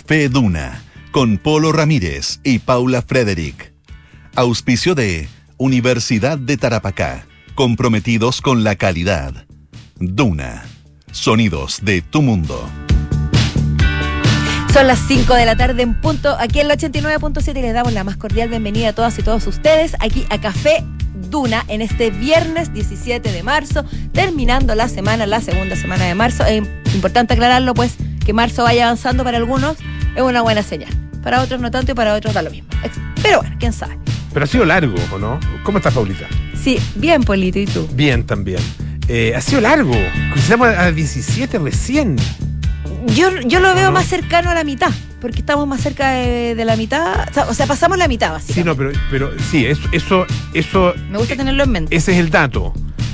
Café Duna con Polo Ramírez y Paula Frederick. Auspicio de Universidad de Tarapacá, comprometidos con la calidad. Duna, sonidos de tu mundo. Son las 5 de la tarde en punto, aquí en la 89.7 y les damos la más cordial bienvenida a todas y todos ustedes aquí a Café Duna en este viernes 17 de marzo, terminando la semana, la segunda semana de marzo. Es importante aclararlo, pues, que marzo vaya avanzando para algunos es una buena señal. Para otros no tanto y para otros da lo mismo. Pero bueno, quién sabe. Pero ha sido largo, ¿o no? ¿Cómo estás, Paulita? Sí, bien, Polito, ¿y tú? Bien, también. Eh, ha sido largo. Cruzamos a 17 recién. Yo, yo lo veo más cercano a la mitad, porque estamos más cerca de, la mitad. O sea, pasamos la mitad, básicamente. Sí, no, pero, pero sí, eso, eso, eso. Me gusta tenerlo en mente. Ese es el dato.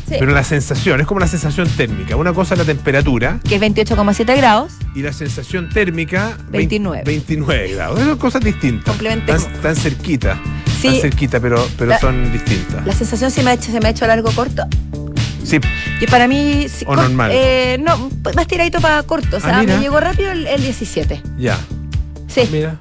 Pero la sensación, es como la sensación térmica. Una cosa es la temperatura. Que es 28,7 grados. Y la sensación térmica. 29. 29 grados. Son cosas distintas. Complementemos. Tan, tan cerquita. Sí. Tan cerquita, pero, pero son distintas. ¿La sensación se me ha hecho, se me ha hecho largo corto? Sí. Y para mí. O normal. Eh, no, más tiradito para corto. O sea, ah, me llegó rápido el, el 17. Ya. Sí. Mira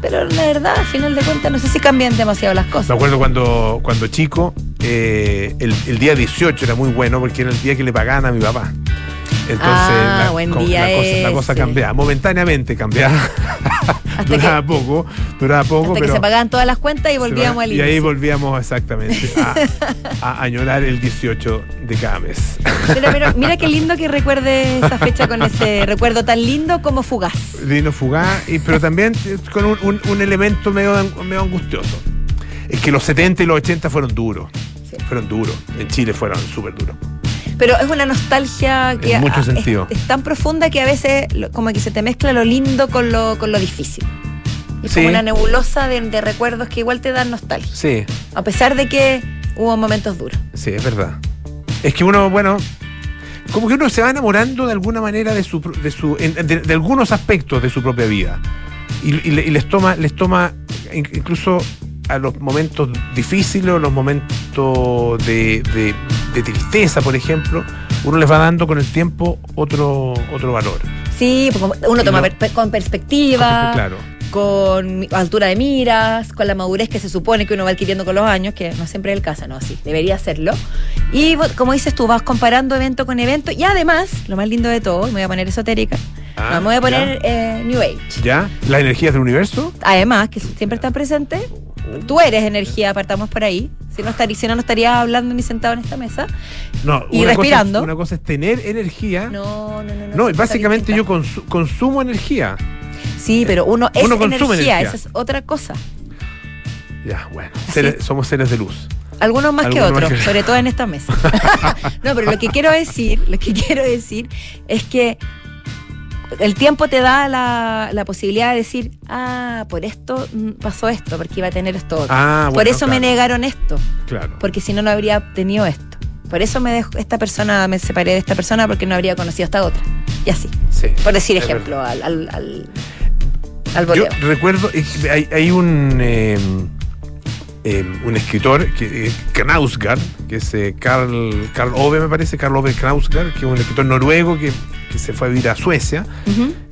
pero la verdad, al final de cuentas, no sé si cambian demasiado las cosas. Me acuerdo cuando, cuando chico, eh, el, el, día 18 era muy bueno porque era el día que le pagaban a mi papá. Entonces ah, la, buen día la, cosa, la, cosa, cambiaba, momentáneamente cambiaba. duraba poco, duraba poco. Hasta pero que se pagaban todas las cuentas y volvíamos al. Y ahí volvíamos exactamente a, a, añorar el 18 de cada mes. Pero, pero, mira qué lindo que recuerde esa fecha con ese recuerdo tan lindo como fugaz. Lindo fugaz, y, pero también con un, un, un elemento medio, medio angustioso. Es que los 70 y los 80 fueron duros. Sí. Fueron duros. En Chile fueron súper duros. Pero es una nostalgia que Es, tan profunda que a veces como que se te mezcla lo lindo con lo, con lo difícil. Es como una nebulosa de, recuerdos que igual te dan nostalgia. Sí. A pesar de que hubo momentos duros. Sí, es verdad. Es que uno, bueno, como que uno se va enamorando de alguna manera de su, de, su, de, algunos aspectos de su propia vida. Y, les toma, les toma incluso a los momentos difíciles o los momentos de, de tristeza, por ejemplo, uno les va dando con el tiempo otro, otro valor. Sí, uno toma con perspectiva. Claro. Con altura de miras, con la madurez que se supone que uno va adquiriendo con los años, que no siempre es el caso, no, sí, debería hacerlo. Y como dices tú, vas comparando evento con evento y además, lo más lindo de todo, me voy a poner esotérica, ah, me voy a poner eh, New Age. ¿Ya? ¿Las energías del universo? Además, que siempre están presentes. Tú eres energía, partamos por ahí. Si no, estaría, si no, no estaría hablando ni sentado en esta mesa. No, y respirando. una cosa es tener energía. No, no, no. No, básicamente yo consumo energía. Sí, pero uno es energía, esa es otra cosa. Ya, bueno. somos seres de luz. Algunos más que otros, sobre todo en esta mesa. no, pero lo que quiero decir, lo que quiero decir es que el tiempo te da la, posibilidad de decir, ah, por esto mm, pasó esto, porque iba a tener esto otro. Ah, por eso me negaron esto. Claro. Porque si no, no habría tenido esto. Por eso me dejó esta persona, me separé de esta persona porque no habría conocido esta otra. Y así. Sí, por decir ejemplo, al, al, al, Yo recuerdo, hay, un. Em, em, un escritor, que, eh, Knausgard, que es eh, Carl, Carl Ove, me parece, Carl Ove Knausgard, que es un escritor noruego que que se fue a vivir a Suecia.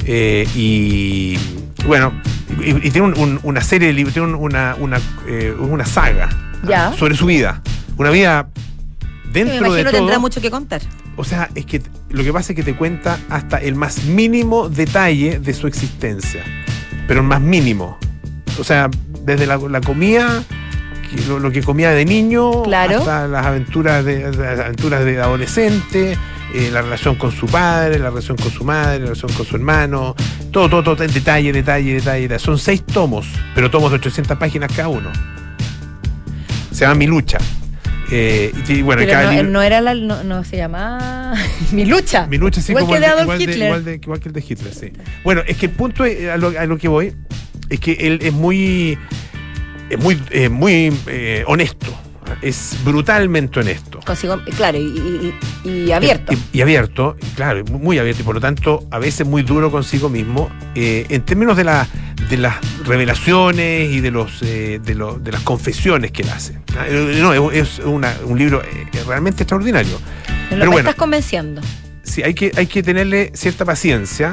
Eh, y bueno, y, tiene una serie de libros, tiene una, una, eh, una saga sobre su vida. Una vida dentro me imagino de tendrá mucho que contar. O sea, es que lo que pasa es que te cuenta hasta el más mínimo detalle de su existencia. Pero el más mínimo. O sea, desde la, comida, lo, que comía de niño, hasta las aventuras de, las aventuras de adolescente, eh, la relación con su padre, la relación con su madre, la relación con su hermano, todo, todo, todo en detalle, detalle, detalle. Son seis tomos, pero tomos de 800 páginas cada uno. Se llama Mi Lucha. Eh, y, bueno, pero no, no, era la, no, se llamaba Mi Lucha. Mi Lucha, sí, igual como que el de Adolf Hitler. igual, de, igual, que el de Hitler, sí. Bueno, es que el punto a lo, a lo que voy es que él es muy, es muy, eh, muy eh, honesto es brutalmente honesto. Consigo, claro, y, abierto. Y, abierto, claro, muy abierto, y por lo tanto a veces muy duro consigo mismo, eh, en términos de, la, de las revelaciones y de, los, eh, de, de, las confesiones que él hace. Ah, eh, no, es un libro realmente extraordinario. Pero, Pero bueno, estás convenciendo. Sí, hay que, hay que tenerle cierta paciencia.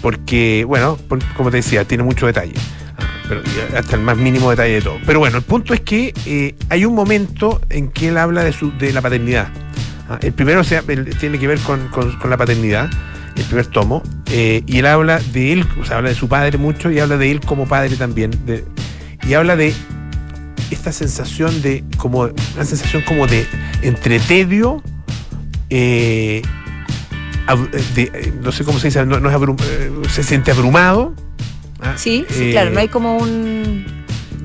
porque, bueno, por- como te decía, tiene mucho detalle. Pero hasta el más mínimo detalle de todo. Pero bueno, el punto es que eh, hay un momento en que él habla de, su, de la paternidad. Ah, El primero o sea, tiene que ver con, con- la paternidad, el primer tomo, eh, y él habla de él, o sea, habla de su padre mucho y habla de él como padre también. y habla de esta sensación de, como, una sensación como de entre tedio, eh, no sé cómo se dice, no, es se siente abrumado. Ah, Sí, sí, eh, claro, no hay como un...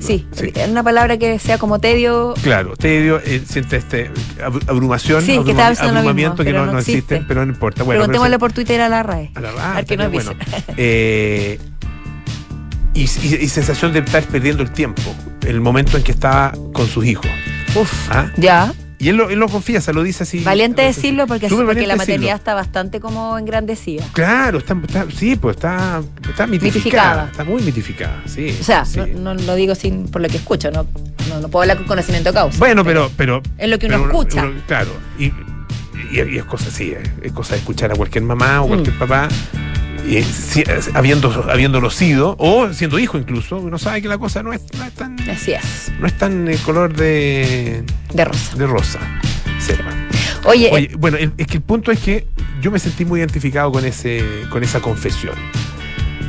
Sí, Sí. una palabra que sea como tedio. Claro, tedio, eh, siente este ab- abrumación, Sí, que abruma- pensando lo mismo, abrumamiento que no, no existe. pero no importa. Bueno, pero Preguntémosle por Twitter a la RAE. a la A ver qué nos bueno. dice. Eh, y, y- y sensación de estar perdiendo el tiempo, el momento en que estaba con sus hijos. Uf, ¿ah? ya. Y él lo, él lo confiesa, lo dice así. Valiente lo- decirlo porque, Súper porque la decirlo. maternidad está bastante como engrandecida. Claro, está, está- sí, pues está, está mitificada, Mitificada. Está muy mitificada, sí. O sea, sí. no, no lo digo sin por lo que escucho, no, no, no puedo hablar con conocimiento de causa. Bueno, pero, pero. Es lo que uno escucha. uno- claro. Y, y- y es cosa así, es, es cosa de escuchar a cualquier mamá o cualquier Mm. papá. Si- habiendo, habiéndolo sido, o siendo hijo incluso, uno sabe que la cosa no es, no es tan, Así es, no es tan eh, color de, de rosa. de rosa. Oye, Oye, bueno, el- es que el punto es que yo me sentí muy identificado con ese, con esa confesión.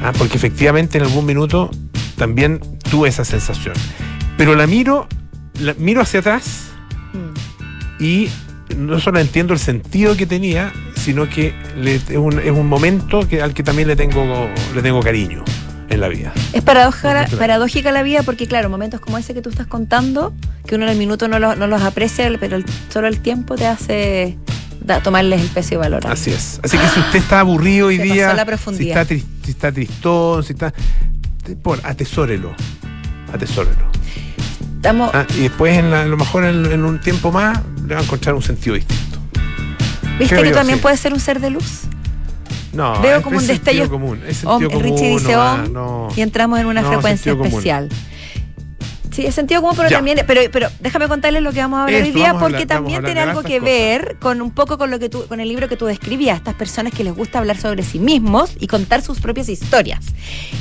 Ah, porque efectivamente en algún minuto también tuve esa sensación. Pero la miro, la miro hacia atrás mm, y no solo entiendo el sentido que tenía, sino que le- es, un, es un momento que, al que también le tengo, le tengo cariño en la vida. es paradójica, la vida porque, claro, momentos como ese que tú estás contando, que uno en el minuto no, lo- no los aprecia, pero el- solo el tiempo te hace da- tomarles el peso y valor. Así es. Así que si usted está aburrido hoy Se día, pasó la si está, tris- si está tristón, si está... Por, atesórelo. Atesórelo. Estamos, Ah, y después, en la- a lo mejor en, en un tiempo más, le va a encontrar un sentido distinto. ¿Viste creo que yo, también sí. puedes ser un ser de luz? No, Veo como un destello- común. Es sentido común. Richie dice oh, no. y entramos en una No, frecuencia especial. Sí, es sentido común, pero Ya. también, pero, pero déjame contarles lo que vamos a hablar Eso, hoy día, porque hablar- también tiene algo que cosas. ver con un poco con lo que tú, con el libro que tú describías, estas personas que les gusta hablar sobre sí mismos y contar sus propias historias.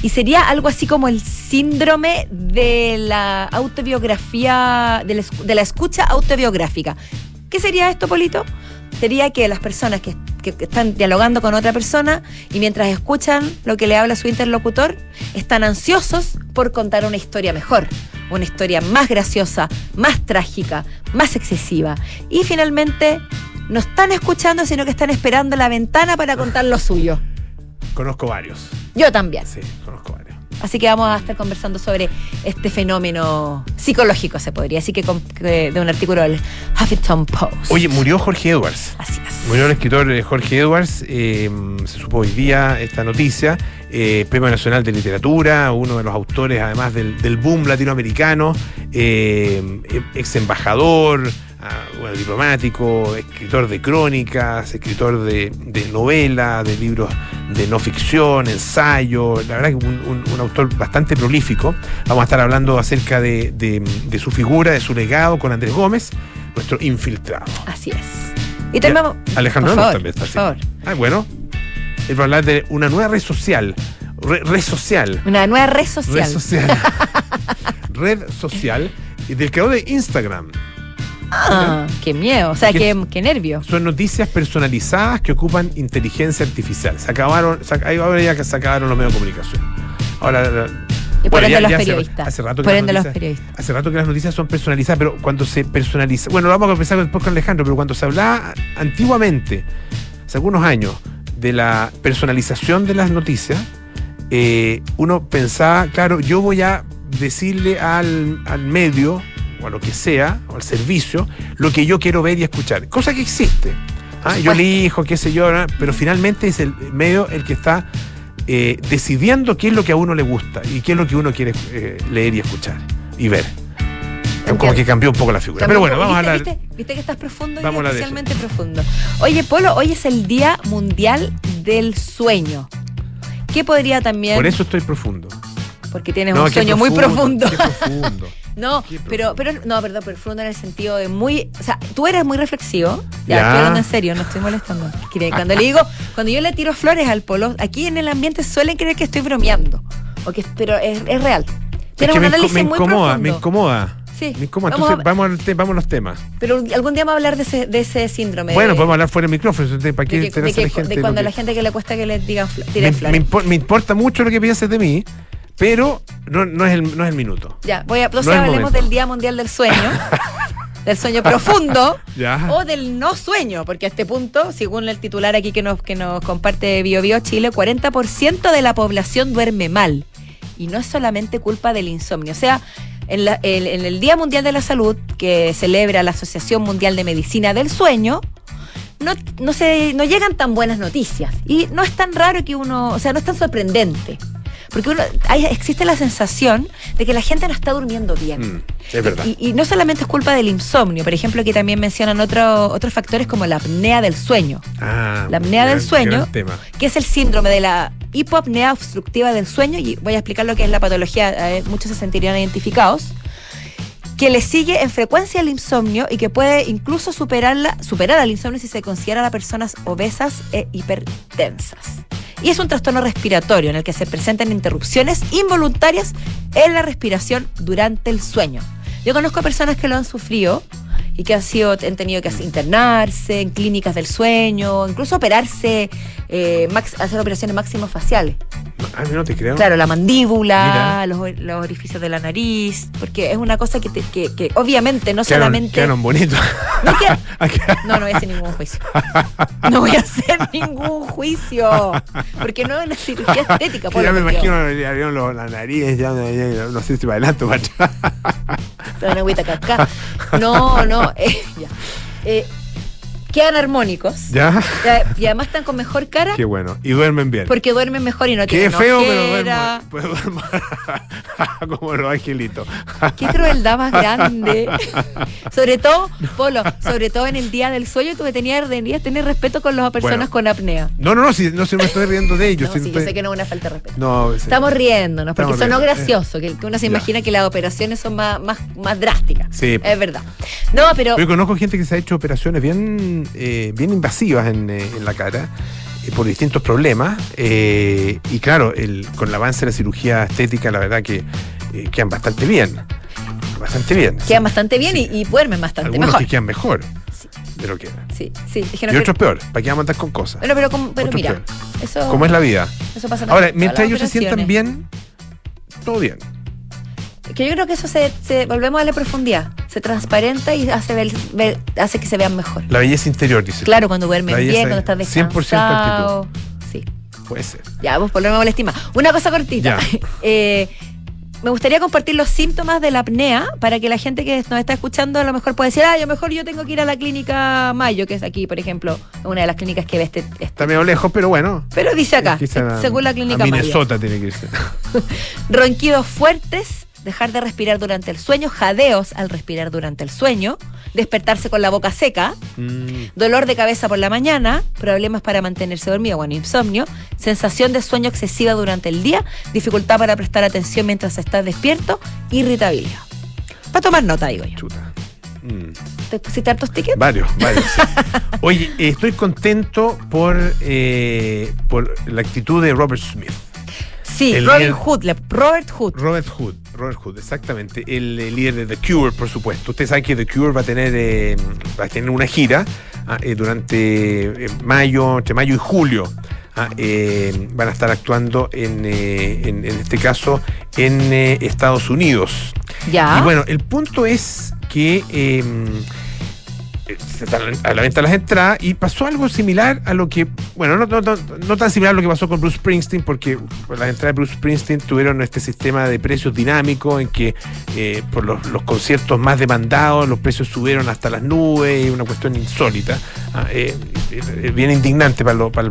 Y sería algo así como el síndrome de la autobiografía, de la, escu- de la escucha autobiográfica. ¿Qué sería esto, Polito? Sería que las personas que, que- están dialogando con otra persona y mientras escuchan lo que le habla su interlocutor, están ansiosos por contar una historia mejor, una historia más graciosa, más trágica, más excesiva. Y finalmente no están escuchando, sino que están esperando la ventana para contar lo suyo. Conozco varios. Yo también. Sí, conozco varios. Así que vamos a estar conversando sobre este fenómeno psicológico, se podría decir, que, con- de un artículo del Huffington Post. Oye, murió Jorge Edwards. Así es. Murió el escritor eh, Jorge Edwards, eh, se supo hoy día esta noticia, eh, Premio Nacional de Literatura, uno de los autores además del, del boom latinoamericano, eh, ex embajador, bueno, diplomático, escritor de crónicas, escritor de, de novela, de libros de no ficción, ensayo, la verdad que un, un- un autor bastante prolífico. Vamos a estar hablando acerca de, de- de su figura, de su legado con Andrés Gómez, nuestro infiltrado. Así es. Y vamos. Alejandro por también está por así. favor. Ah, bueno. Él va a hablar de una nueva red social. Re- red social. Una nueva red social. Red social. red social. Y del creador de Instagram. Ah, qué miedo. O sea, ¿Qué qué, nervio. Son noticias personalizadas que ocupan inteligencia artificial. Se acabaron, se, ahora ya que se acabaron los medios de comunicación. Ahora. Y por bueno, ende ya- los hace- periodistas. Hace, rato que por las ende los noticias- periodistas. Hace rato que las noticias son personalizadas, pero cuando se personaliza. Bueno, lo vamos a después con Alejandro, pero cuando se hablaba antiguamente, hace algunos años, de la personalización de las noticias, eh, uno pensaba, claro, yo voy a decirle al, al medio, o a lo que sea, o al servicio, lo que yo quiero ver y escuchar. Cosa que existe. Ah, yo elijo, qué sé yo, ¿no? pero finalmente es el medio el que está eh, decidiendo qué es lo que a uno le gusta y qué es lo que uno quiere eh, leer y escuchar y ver. Como Entiendo. que cambió un poco la figura. Pero bueno, vamos a ¿viste, hablar. ¿viste, viste que estás profundo y a especialmente profundo. Oye, Polo, hoy es el Día Mundial del Sueño. ¿Qué podría también. Por eso estoy profundo. porque tienes No, un sueño muy profundo. Qué profundo. No, pero, pero, no, perdón, profundo en el sentido de muy, o sea, tú eres muy reflexivo. Ya, Ya. estoy hablando en serio, no estoy molestando. Cuando le digo, cuando yo le tiro flores al polo, aquí en el ambiente suelen creer que estoy bromeando, o que, pero es, es real. Es Tienes que un análisis me muy incomoda, profundo. me incomoda. Sí. Me incomoda. Vamos Entonces, a- vamos, al te- vamos a los temas. Pero algún día vamos a hablar de ese, de ese síndrome. Bueno, de, podemos hablar fuera del micrófono. entonces, ¿Para qué de, que- de la que- gente? de cuando lo la gente que le cuesta que le digan fl- me, me flores. impo- me importa mucho lo que piensas de mí, pero no, no, es, el, no es el minuto. Ya, voy a, entonces No hablemos momento. del Día Mundial del Sueño, del sueño profundo Ya. o del no sueño, porque a este punto, según el titular aquí que nos, que nos comparte Bio Bio Chile, 40% de la población duerme mal. Y no es solamente culpa del insomnio. O sea, en, la- el- en el Día Mundial de la Salud, que celebra la Asociación Mundial de Medicina del Sueño, no, no, se, no llegan tan buenas noticias. Y no es tan raro que uno, o sea, no es tan sorprendente. Porque uno, hay- existe la sensación de que la gente no está durmiendo bien. Mm, es verdad. Y, y no solamente es culpa del insomnio, por ejemplo, que también mencionan otro- otros factores como la apnea del sueño, Ah, la apnea del sueño. que es el síndrome de la hipoapnea obstructiva del sueño, y voy a explicar lo que es la patología, eh, muchos se sentirían identificados, que le sigue en frecuencia el insomnio y que puede incluso superarla, superar al insomnio si se considera a personas obesas e hipertensas. Y es un trastorno respiratorio en el que se presentan interrupciones involuntarias en la respiración durante el sueño. Yo conozco a personas que lo han sufrido y que han, sido, han tenido que internarse en clínicas del sueño, incluso operarse, eh, max- hacer operaciones máximo faciales. Ah, no te creo. Claro, la mandíbula, los, los orificios de la nariz, porque es una cosa que, te- que, que obviamente no Quedaron, solamente... quedaron bonitos. No Ah, no, no voy a hacer ningún juicio. No voy a hacer ningún juicio. Porque no es una cirugía estética. por ya me imagino abrieron la nariz, ya, ya- ya- no sé si para adelante o para atrás. No, no. eh, ya. Eh, quedan armónicos. ¿Ya? Eh, Y además están con mejor cara Qué bueno. Y duermen bien. porque duermen mejor y no Qué tienen feo, pero ojera. duermo. Pues como los angelitos. Qué crueldad más grande. sobre todo, Polo, sobre todo en el día del sueño, tú tenías, deberías tener respeto con las personas Bueno. con apnea. No, no, no, si, no, si me estoy riendo de ellos. No, si sí, yo estoy- sé que no es una falta de respeto. No, sí. Estamos riéndonos, porque Estamos sonó riendo, gracioso, que, uno se Ya. imagina que las operaciones son más, más, más drásticas. Sí. Es verdad. No, pero Yo conozco gente que se ha hecho operaciones bien, eh, bien invasivas en, eh, en la cara eh, por distintos problemas. eh, y claro, el, con el avance de la cirugía estética, la verdad que eh, quedan bastante bien. Bastante bien. quedan bastante bien Sí. y, y duermen bastante Algunos mejor. que quedan mejor Sí. de lo que era. Sí, sí. Dijeron Y que- otros peor. ¿Para qué vamos a andar con cosas? Bueno, pero, pero otros mira, peor. eso, ¿Cómo es la vida? eso pasa Ahora, mientras ellos se sientan bien, todo bien. Que yo creo que eso se, se- volvemos a darle profundidad. Se transparenta y hace, ver- ver- hace que se vean mejor. La belleza interior, dice. Claro, cuando duermen La bien, cuando estás es 100% descansado. Sí. Puede ser. Ya, vos por lo menos molestima. Una cosa cortita. Eh, me gustaría compartir los síntomas de la apnea para que la gente que nos está escuchando a lo mejor pueda decir, ah, yo mejor yo tengo que ir a la clínica Mayo, que es aquí, por ejemplo, una de las clínicas que ve este. este- Está medio lejos, pero bueno. Pero dice acá, según la clínica a Mayo. Minnesota tiene que irse. Ronquidos fuertes, dejar de respirar durante el sueño, jadeos al respirar durante el sueño, despertarse con la boca seca, Mm, dolor de cabeza por la mañana, problemas para mantenerse dormido, bueno, insomnio, sensación de sueño excesiva durante el día, dificultad para prestar atención mientras estás despierto, irritabilidad. Para tomar nota, digo yo. chuta. Mm. ¿Te pusiste hartos tickets? Varios, varios. sí. Oye, estoy contento por, eh, por la actitud de Robert Smith. Sí, el Robin líder- Hood, Robert Hood. Robert Hood, Robert Hood, exactamente. El, líder de The Cure, por supuesto. Ustedes saben que The Cure va a tener, eh, va a tener una gira ah, eh, durante eh, mayo, entre mayo y julio. Ah, eh, van a estar actuando en, eh, en, en este caso en eh, Estados Unidos. Ya. Y bueno, el punto es que se están a la venta las entradas y pasó algo similar a lo que, bueno, no, no- no- tan similar a lo que pasó con Bruce Springsteen, porque las entradas de Bruce Springsteen tuvieron este sistema de precios dinámicos en que eh, por los, conciertos más demandados los precios subieron hasta las nubes, una cuestión insólita, ah, eh, eh, bien indignante para, lo- para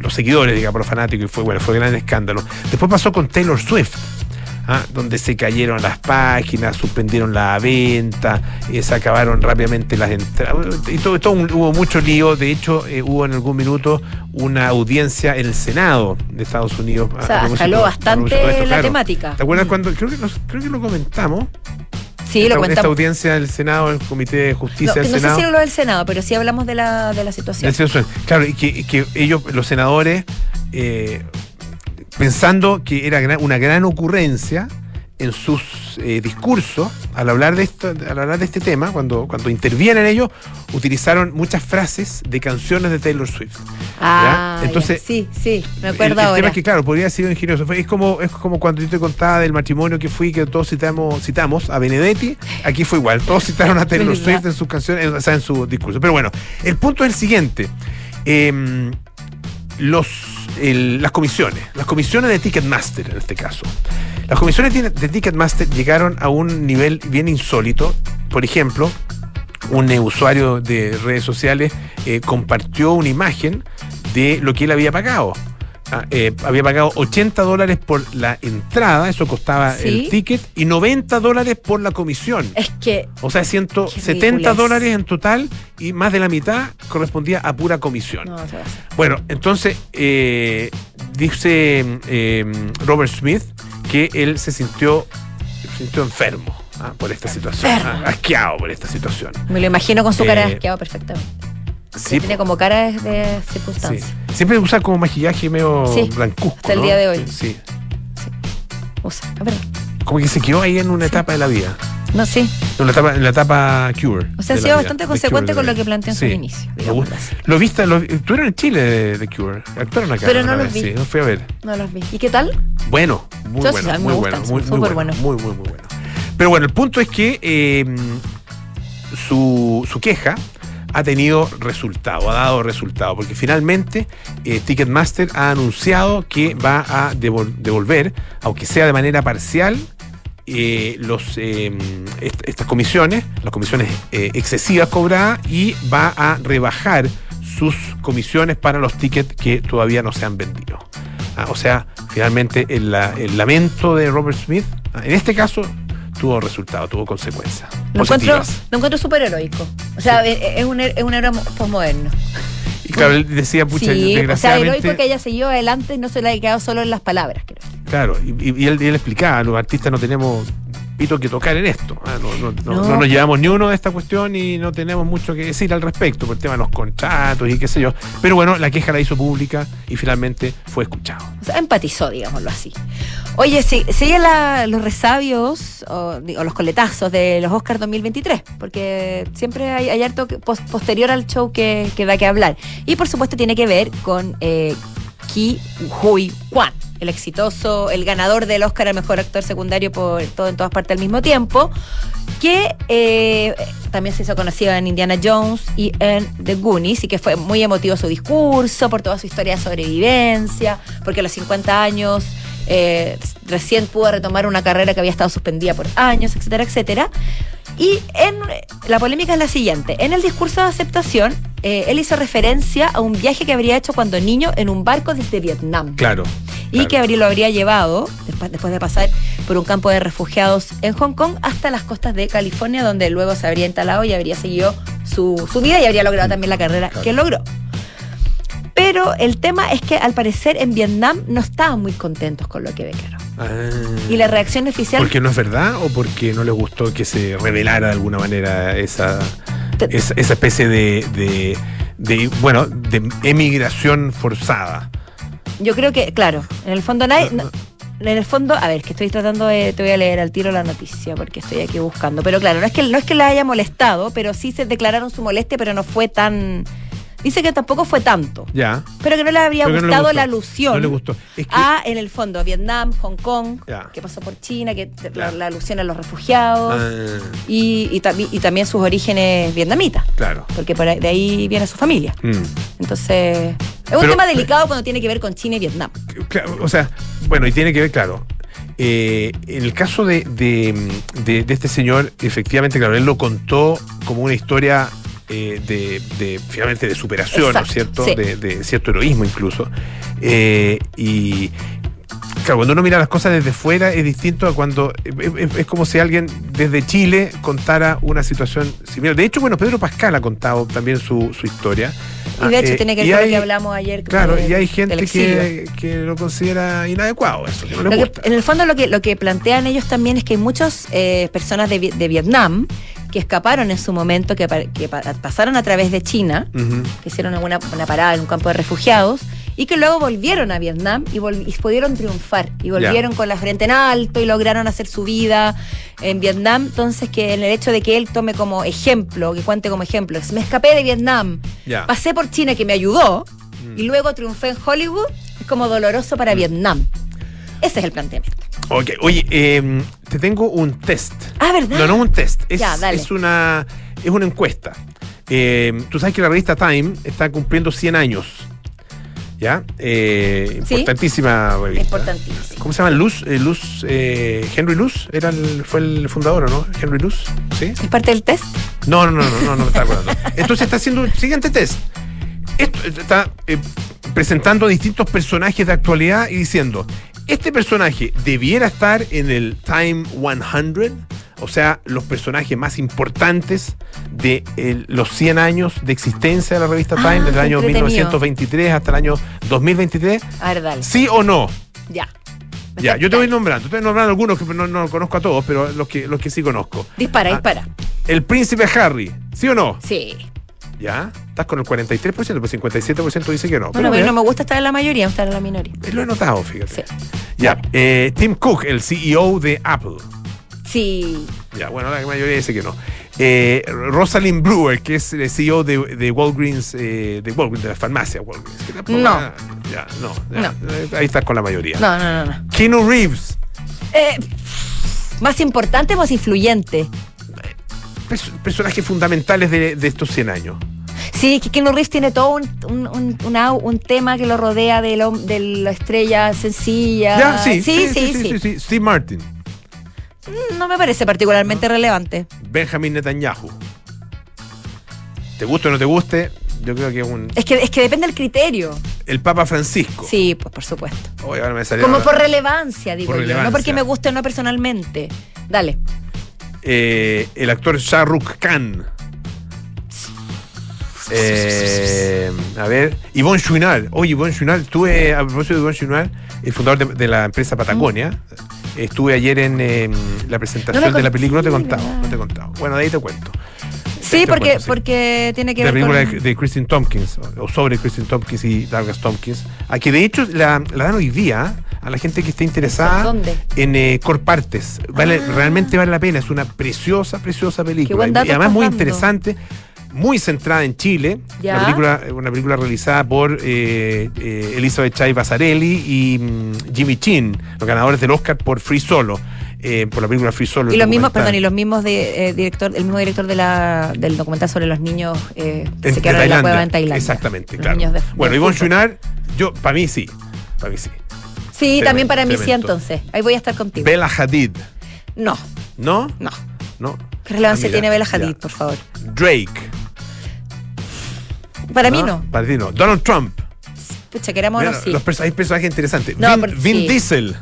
los seguidores, digamos, para los fanáticos, y fue, bueno, fue gran escándalo. Después pasó con Taylor Swift. Ah, donde se cayeron las páginas, suspendieron la venta, eh, se acabaron rápidamente las entradas. Y todo, todo un- hubo mucho lío. De hecho, eh, hubo en algún minuto una audiencia en el Senado de Estados Unidos. O sea, a propósito- escaló bastante esto, la claro. temática. ¿Te acuerdas Mm. cuando? Creo que, nos- creo que lo comentamos. Sí, esta, lo esta cuentamos. audiencia del Senado, el Comité de No, Justicia que del no sé Senado. si era lo del Senado, pero sí hablamos de la, de la situación. Senado. Claro, y que, que ellos, los senadores, eh, pensando que era una gran ocurrencia en sus eh, discursos, al hablar de esto, al hablar de este tema, cuando, cuando intervienen ellos, utilizaron muchas frases de canciones de Taylor Swift. Ah. Entonces, ya. sí, sí, me El- acuerdo el, ahora. tema es que, claro, podría haber sido ingenioso. Es como, es como cuando yo te contaba del matrimonio que fui, que todos citamos, citamos a Benedetti. Aquí fue igual. Todos citaron a Taylor. Swift en sus canciones, o sea, en su discurso. Pero bueno, el punto es el siguiente. Em, los, las comisiones, las comisiones de Ticketmaster en este caso. Las comisiones de Ticketmaster llegaron a un nivel bien insólito. Por ejemplo, un usuario de redes sociales eh, compartió una imagen de lo que él había pagado. Ah, eh, había pagado 80 dólares por la entrada, eso costaba Sí. el ticket, y 90 dólares por la comisión. Es que O sea, 170 ridiculez. dólares en total y más de la mitad correspondía a pura comisión. no. Bueno, entonces eh, dice eh, Robert Smith que él se sintió, se sintió enfermo ah, por esta situación, ah, asqueado por esta situación. Me lo imagino con su cara Eh, asqueado perfectamente. Sí, Tiene como cara de- de sí. circunstancia. Siempre usa como maquillaje medio Sí, blancuzco. hasta el ¿no? día de hoy. Sí. Usa. A ver. Como que se quedó ahí en una etapa de la vida. No, sí. En la etapa, en la etapa Cure. O sea, ha sido bastante consecuente Cure con lo que planteó en su inicio. Me digámoslo gusta. así. Lo viste, lo, estuvieron en Chile de, de Cure. Actuaron acá. Pero no los vez, vi. Sí, no fui a ver. No los vi. ¿Y qué tal? Bueno, muy Yo bueno, muy bueno, muy, muy bueno, muy, muy, muy bueno. Pero bueno, el punto es que eh, su, su queja ha tenido resultado, ha dado resultado, porque finalmente eh, Ticketmaster ha anunciado que va a devol- devolver, aunque sea de manera parcial, eh, los, eh, est- estas comisiones, las comisiones excesivas cobradas, y va a rebajar sus comisiones para los tickets que todavía no se han vendido. Ah, o sea, finalmente el, la- el lamento de Robert Smith, en este caso, tuvo resultado, tuvo consecuencias. Lo encuentro, lo encuentro súper heroico. O sea, es, es un, es un héroe postmoderno. Y claro, él decía, pucha, Sí, o sea, heroico que haya seguido adelante y no se le haya quedado solo en las palabras, creo. Claro, y, él, y él explicaba, los artistas no tenemos pito que tocar en esto. ah, no, no- no- No. no nos llevamos ni uno de esta cuestión y no tenemos mucho que decir al respecto por el tema de los contratos y qué sé yo. Pero bueno, la queja la hizo pública y finalmente fue escuchado. O sea, empatizó, digámoslo así. Oye, sí, siguen los resabios o, los coletazos de los Oscars 2023, porque siempre hay, hay harto que- pos- posterior al show que, que da que hablar. Y por supuesto tiene que ver con eh, Ki Hui Kwan, el exitoso, el ganador del Oscar al mejor actor secundario por todo en todas partes al mismo tiempo, que eh, también se hizo conocido en Indiana Jones y en The Goonies, y que fue muy emotivo su discurso, por toda su historia de sobrevivencia, porque a los 50 años eh, recién pudo retomar una carrera que había estado suspendida por años, etcétera, etcétera. Y en, la polémica es la siguiente. En el discurso de aceptación, eh, él hizo referencia a un viaje que habría hecho cuando niño en un barco desde Vietnam Claro. y claro. que habría, lo habría llevado, después, después de pasar por un campo de refugiados en Hong Kong, hasta las costas de California, donde luego se habría instalado y habría seguido su, su vida y habría logrado también la carrera Claro. que logró. Pero el tema es que al parecer en Vietnam no estaban muy contentos con lo que declaró. Ah. Y la reacción oficial... ¿Porque no es verdad o porque no les gustó que se revelara de alguna manera esa, esa, esa especie de, de, de, bueno, de emigración forzada? Yo creo que, claro, en el fondo nadie... No, no- en el fondo, a ver, que estoy tratando de, te voy a leer al tiro la noticia porque estoy aquí buscando. Pero claro, no es que no es que la haya molestado, pero sí se declararon su molestia, pero no fue tan. Dice que tampoco fue tanto, Ya. pero que no le habría no le gustado gustó. la alusión No le gustó. Es que, a, en el fondo, Vietnam, Hong Kong, Ya. que pasó por China, que la, alusión a los refugiados Ah, y, y, tambi- y también sus orígenes vietnamitas, claro. porque por ahí- de ahí viene su familia. Mm. Entonces, es un tema delicado cuando tiene que ver con China y Vietnam. Claro, o sea, bueno, y tiene que ver, claro. eh, en el caso de, de, de- de este señor, efectivamente, claro, él lo contó como una historia eh, de, de, finalmente, de superación, ¿no es cierto? sí. De, de cierto heroísmo incluso. Eh, y, Claro, cuando uno mira las cosas desde fuera es distinto a cuando. Es, como si alguien desde Chile contara una situación similar. De hecho, bueno, Pedro Pascal ha contado también su, su historia. Y de hecho eh, tiene que ver con lo que hablamos ayer. Claro, de- y hay gente que, que lo considera inadecuado, eso, que no que- en el fondo lo que, lo que plantean ellos también es que hay muchas eh, personas de, de Vietnam que escaparon en su momento, que, que pa- pasaron a través de China, que hicieron una, una parada en un campo de refugiados y que luego volvieron a Vietnam y, y pudieron triunfar y volvieron con la frente en alto y lograron hacer su vida en Vietnam. Entonces, que en el hecho de que él tome como ejemplo, que cuente como ejemplo, me escapé de Vietnam, pasé por China que me ayudó Mm. y luego triunfé en Hollywood, es como doloroso para Vietnam. Ese es el planteamiento. Ok, oye, eh, te tengo un test. Ah, ¿verdad? No, no un test, es, Ya, dale. es una, es una encuesta. Eh, Tú sabes que la revista Time está cumpliendo 100 años. ¿Ya? Eh, Sí. importantísima revista. Importantísimo. ¿Cómo se llama? Luz, eh, Luz, eh, Henry Luz, era el- fue el fundador, ¿o no? Henry Luz, ¿sí? ¿Es parte del test? No, no, no, no, no, no me está acordando. Entonces está haciendo el siguiente test. Esto, está presentando distintos personajes de actualidad y diciendo, este personaje debiera estar en el Time 100, o sea, los personajes más importantes de el- los 100 años de existencia de la revista Ah, Time, desde el año entretenido. 1923 hasta el año 2023. A ver, dale. ¿Sí o no? Ya. Ya, yo te voy nombrando, te voy nombrando algunos que no, no conozco a todos, pero los que, los que sí conozco. Dispara, Ah, dispara. El príncipe Harry, ¿sí o no? Sí. ¿Ya? Estás con el 43%, pues 57% dice que no. Bueno, Pero pero no me gusta estar en la mayoría, gusta en la minoría. lo he notado, fíjate. Sí. Ya, eh, Tim Cook, el CEO de Apple. Sí. Ya, bueno, la mayoría dice que no. Eh, Rosalind Brewer, que es el CEO de, de Walgreens, eh, de Walgreens, de la farmacia Walgreens. que tampoco- No. Ya, no. ya, eh, Ahí estás con la mayoría. No, no, no, no. Keanu Reeves, Eh, más importante, más influyente. Pers- personajes fundamentales de, de estos 100 años. Sí, que Keanu Reeves tiene todo un, un, un, tema que lo rodea de, lo- de la estrella sencilla. Ya, sí sí, sí, sí. Steve Martin, Mm, No me parece particularmente relevante. Benjamin Netanyahu. ¿Te guste o no te guste? Yo creo que es un. Es que, es que depende del criterio. El Papa Francisco. Sí, pues por supuesto. Oye, ahora me salió. Como por relevancia, digo Por yo. relevancia. No porque me guste o no personalmente. Dale. Eh, el actor Shah Rukh Khan. Eh, a ver, Yvonne Chouinard. Oye, Yvonne Chouinard, estuve, a propósito de Yvonne Chouinard, el fundador de, de la empresa Patagonia, estuve ayer en eh, la presentación No de la película, no te he contado, no te he contado. Bueno, de ahí te cuento. Sí, Te porque, porque tiene que la ver película con... de, de Christine Tompkins, o, sobre Christine Tompkins y Douglas Tompkins, a que de hecho la, la dan hoy día a la gente que esté interesada ¿Dónde? en eh, Core Partes. Vale, Ah. Realmente vale la pena, es una preciosa, preciosa película. y además muy interesante. Muy centrada en Chile, Ya. una película, una película realizada por eh, eh, Elizabeth Chai Basarelli y mm, Jimmy Chin, los ganadores del Oscar por Free Solo, eh, por la película Free Solo. Y los mismos, perdón, y los mismos de, eh, director, el mismo director de la, del documental sobre los niños eh, que En- se quedaron en la cueva en Tailandia. Exactamente, Los claro. niños de- bueno, Ivonne. Chouinard, yo, para mí sí, para mí sí. Sí, Tremendo, también para mí sí, entonces. Ahí voy a estar contigo. Bella Hadid, No, ¿no? no. No. ¿Qué relevancia Ah, tiene Bella ya. Hadid, por favor? Drake. Para mí no. Para ti no. Donald Trump. Pucha, o no, sí. los perso- hay personajes interesantes. No, Vin, pero Vin sí. Diesel,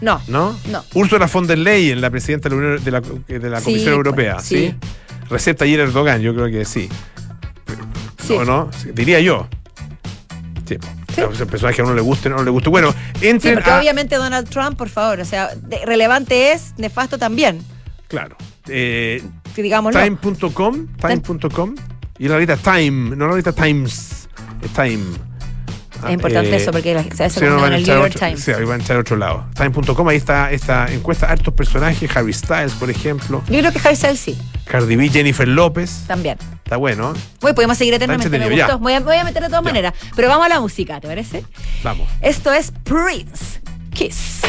No. ¿no? No. Ursula von der Leyen, la presidenta de la, Unión- de la, de la Sí, Comisión Europea, pues, ¿sí? Recep Tayyip Erdogan, yo creo que sí. Sí. ¿O no? Sí, Diría yo. Sí. Sí. Personajes que a uno le guste, no le guste. Bueno, Sí, entren porque a- obviamente Donald Trump, por favor, o sea, de- relevante es, nefasto también, Claro. Eh, que digámoslo. time.com, time.com y la revista Time, no la revista Times, es Time. Es importante Eh, eso porque se hace Sí, van en a el echar New York otro- Times. sí, ahí van a echar a otro lado. Time.com, ahí está esta encuesta, hartos personajes, Harry Styles, por ejemplo, Yo creo que Harry Styles sí, Cardi B, Jennifer López, también. está bueno, Bueno, podemos seguir eternamente, me gustó. Voy a, voy a meter de todas Ya. maneras. Pero vamos a la música, ¿te parece? vamos. Esto es Prince Kiss.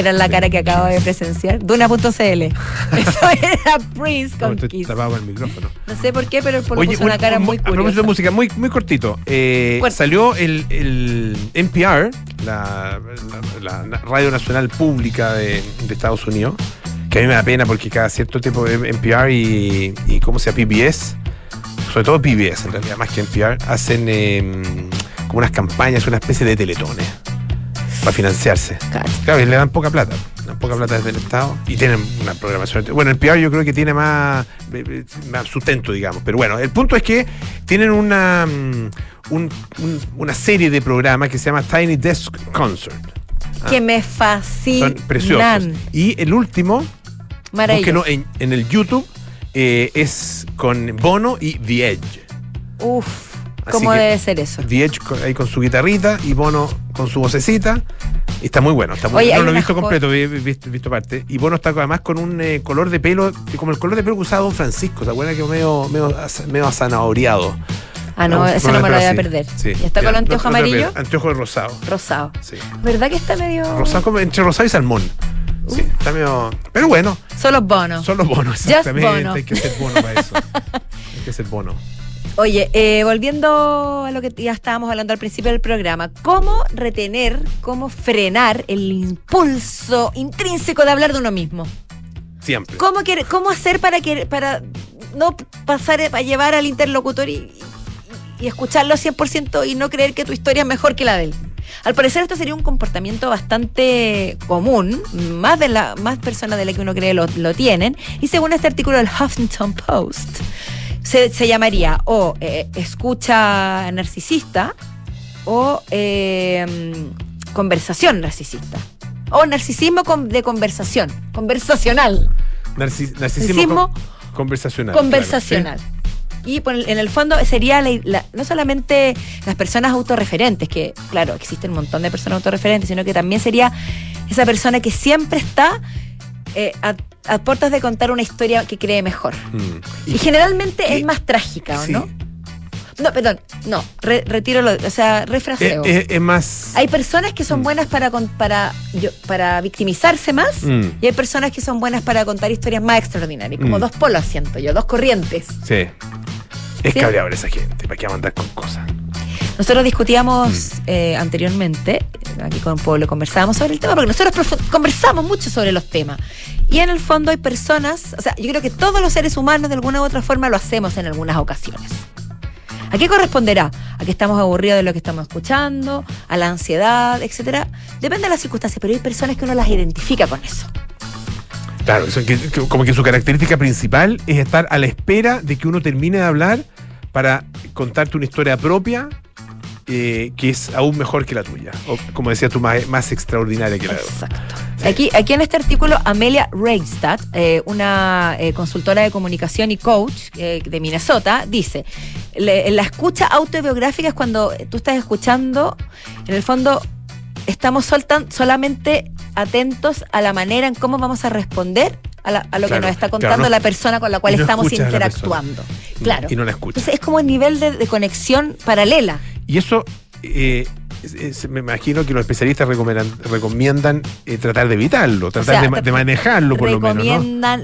Era la cara que acabo de presenciar. Duna.cl. Eso era Prince con estoy Kiss. tapado con el micrófono. No sé por qué, pero el Polo Oye, puso una un- cara un- muy a propósito curiosa. de música, muy, muy cortito. Eh, Bueno. Salió el, el NPR, la, la- la Radio Nacional Pública de, de Estados Unidos, que a mí me da pena porque cada cierto tiempo NPR y, y ¿cómo se llama? PBS, sobre todo PBS en realidad, más que NPR, hacen eh, como unas campañas, una especie de teletones para financiarse. Claro, y le dan poca plata. le dan poca plata desde el Estado y tienen una programación. Bueno, el PR yo creo que tiene más, más sustento, digamos. Pero bueno, el punto es que tienen una, mm, un- un- una serie de programas que se llama Tiny Desk Concert. Que me Son fascinan. preciosos. Y el último, búsquenlo en, en el YouTube, eh, es con Bono y The Edge. Uf, Así ¿cómo debe ser eso? Con- ahí con su guitarrita y Bono con su vocecita. Y está muy bueno. Está muy, Oye, hay no lo he visto completo, he visto, parte. Y Bono está además con un eh, color de pelo, como el color de pelo que usaba Don Francisco. ¿Se acuerdan que medio, medio, medio? Ah, no, Un eso no me lo voy a perder. Sí. ¿Y está con Ya, los anteojos no- no te lo amarillos? pierdas. Anteojos rosado. Rosado. Sí. ¿Verdad que está medio. Rosado como entre rosado y salmón. Sí, está medio. Pero bueno, Solo bono. son los bonos. Just Exactamente. Bono. Hay que ser bono para eso. Hay que ser bono. Oye, eh, volviendo a lo que ya estábamos hablando al principio del programa, ¿cómo retener, cómo frenar el impulso intrínseco de hablar de uno mismo? Siempre. ¿Cómo, hacer para que para no pasar a llevar al interlocutor y, y escucharlo 100% y no creer que tu historia es mejor que la de él? Al parecer esto sería un comportamiento bastante común, más de la más personas de las que uno cree lo, lo tienen, y según este artículo del Huffington Post, se, se llamaría o eh, escucha narcisista o eh, conversación narcisista. O narcisismo con- de conversación, conversacional. Narcis- narcisismo Narcisismo con- conversacional. conversacional. claro, Y en el fondo sería la- la- no solamente las personas autorreferentes, que claro, existen un montón de personas autorreferentes, sino que también sería esa persona que siempre está eh, a, a puertas de contar una historia que cree mejor. Mm. Y, generalmente es más trágica, ¿o sí. no? No, perdón, no, re- retiro lo, o sea, refraseo. es- es más. hay personas que son Mm. buenas para, con- para, yo- para victimizarse más Mm, y hay personas que son buenas para contar historias más extraordinarias, como Mm. dos polos, siento yo, dos corrientes. sí. Es ¿Sí? esa gente. ¿Para qué va a andar con cosas? Nosotros discutíamos eh, anteriormente, aquí con Pueblo, conversábamos sobre el tema, porque nosotros conversamos mucho sobre los temas. Y en el fondo hay personas, o sea, yo creo que todos los seres humanos de alguna u otra forma lo hacemos en algunas ocasiones. ¿A qué corresponderá? ¿A que estamos aburridos de lo que estamos escuchando? ¿A la ansiedad, etcétera? Depende de las circunstancias, pero hay personas que uno las identifica con eso. Claro, como que su característica principal es estar a la espera de que uno termine de hablar para contarte una historia propia eh, que es aún mejor que la tuya. O, como decías tú, más, más extraordinaria que la otra. Exacto. Aquí, aquí en este artículo, Amelia Reigstad, eh, una eh, consultora de comunicación y coach eh, de Minnesota, dice, le- la escucha autobiográfica es cuando tú estás escuchando, en el fondo, estamos soltan- solamente atentos a la manera en cómo vamos a responder a, la- a lo que nos está claro, contando no- la persona con la cual no estamos interactuando. Claro. Y no la escuchas. Entonces es como el nivel de, de conexión paralela. Y eso, eh, es- es- me imagino que los especialistas recomiendan, recomiendan eh, tratar de evitarlo, tratar sea, de, ma- de manejarlo por lo menos, ¿no? Recomiendan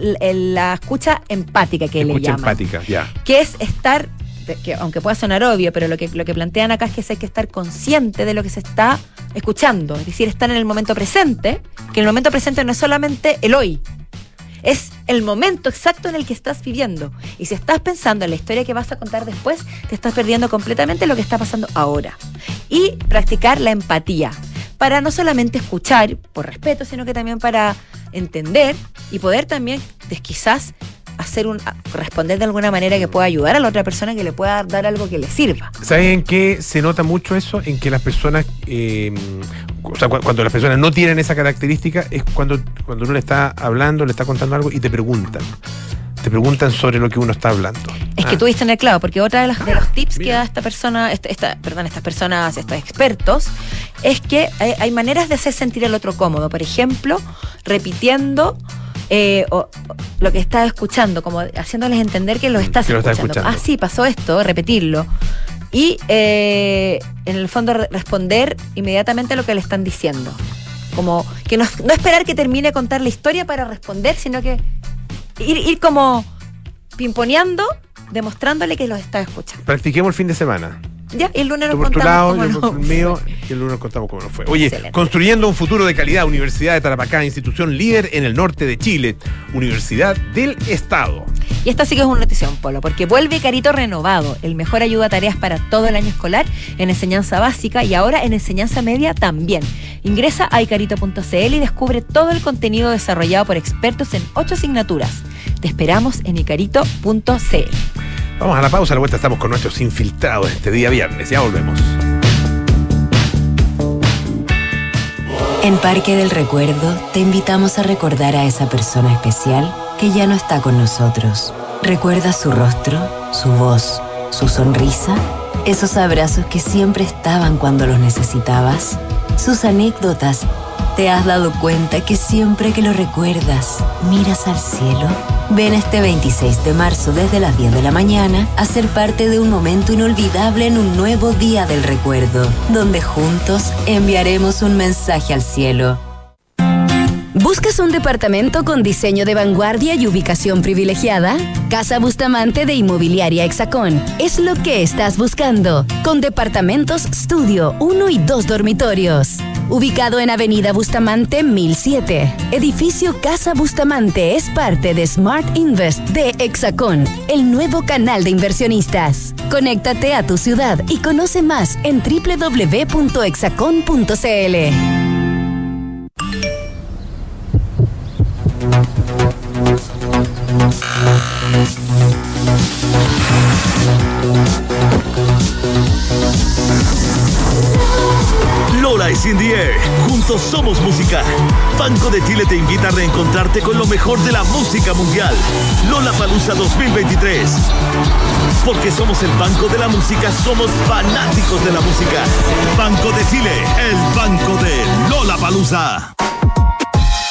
la escucha empática que le Escucha llaman. empática, ya. que es estar, que aunque pueda sonar obvio, pero lo que, lo que plantean acá es que hay que estar consciente de lo que se está escuchando, es decir, estar en el momento presente, que el momento presente no es solamente el hoy, es el momento exacto en el que estás viviendo. Y si estás pensando en la historia que vas a contar después, te estás perdiendo completamente lo que está pasando ahora. Y practicar la empatía, para no solamente escuchar por respeto, sino que también para entender y poder también des- quizás hacer un responder de alguna manera que pueda ayudar a la otra persona que le pueda dar algo que le sirva. ¿Saben en qué se nota mucho eso? En que las personas, eh, o sea, cu- cuando las personas no tienen esa característica, es cuando, cuando uno le está hablando, le está contando algo y te preguntan. Te preguntan sobre lo que uno está hablando. Es que Ah, tú diste en el clavo, porque otra de, las, de los tips que da esta persona, esta, esta- perdón, estas personas, estos expertos, es que hay, hay maneras de hacer sentir al otro cómodo. Por ejemplo, repitiendo eh, o- o lo que está escuchando, como haciéndoles entender que lo estás Mm, que lo estás escuchando. escuchando. Ah, sí, pasó esto, repetirlo. Y eh, en el fondo re- responder inmediatamente a lo que le están diciendo. Como que no, no esperar que termine de contar la historia para responder, sino que ir, ir como pimponeando, demostrándole que los está escuchando. Practiquemos el fin de semana. Ya, el lunes nos por tu contamos lado, cómo yo por nos el mío, y el lunes contamos cómo nos fue. Oye, Excelente. construyendo un futuro de calidad, Universidad de Tarapacá, institución líder en el norte de Chile, Universidad del Estado. Y esta sí que es una notición, Polo, porque vuelve Carito renovado, el mejor ayuda a tareas para todo el año escolar en enseñanza básica y ahora en enseñanza media también. Ingresa a icarito.cl y descubre todo el contenido desarrollado por expertos en ocho asignaturas. Te esperamos en icarito.cl. Vamos a la pausa, la vuelta estamos con nuestros infiltrados este día viernes. Ya volvemos. En Parque del Recuerdo te invitamos a recordar a esa persona especial que ya no está con nosotros. ¿Recuerda su rostro, su voz, su sonrisa? Esos abrazos que siempre estaban cuando los necesitabas. Sus anécdotas. ¿Te has dado cuenta que siempre que lo recuerdas, miras al cielo? Ven este 26 de marzo desde las 10 de la mañana a ser parte de un momento inolvidable en un nuevo día del recuerdo, donde juntos enviaremos un mensaje al cielo. ¿Buscas un departamento con diseño de vanguardia y ubicación privilegiada? Casa Bustamante de Inmobiliaria Hexacón es lo que estás buscando, con departamentos estudio, uno y dos dormitorios. Ubicado en Avenida Bustamante 1007, edificio Casa Bustamante es parte de Smart Invest de Hexacón, el nuevo canal de inversionistas. Conéctate a tu ciudad y conoce más en www.hexacon.cl. Lola y Cindy Air, juntos somos música. Banco de Chile te invita a reencontrarte con lo mejor de la música mundial. Lola Palusa 2023. Porque somos el Banco de la Música, somos fanáticos de la música. Banco de Chile, el banco de Lola Palusa.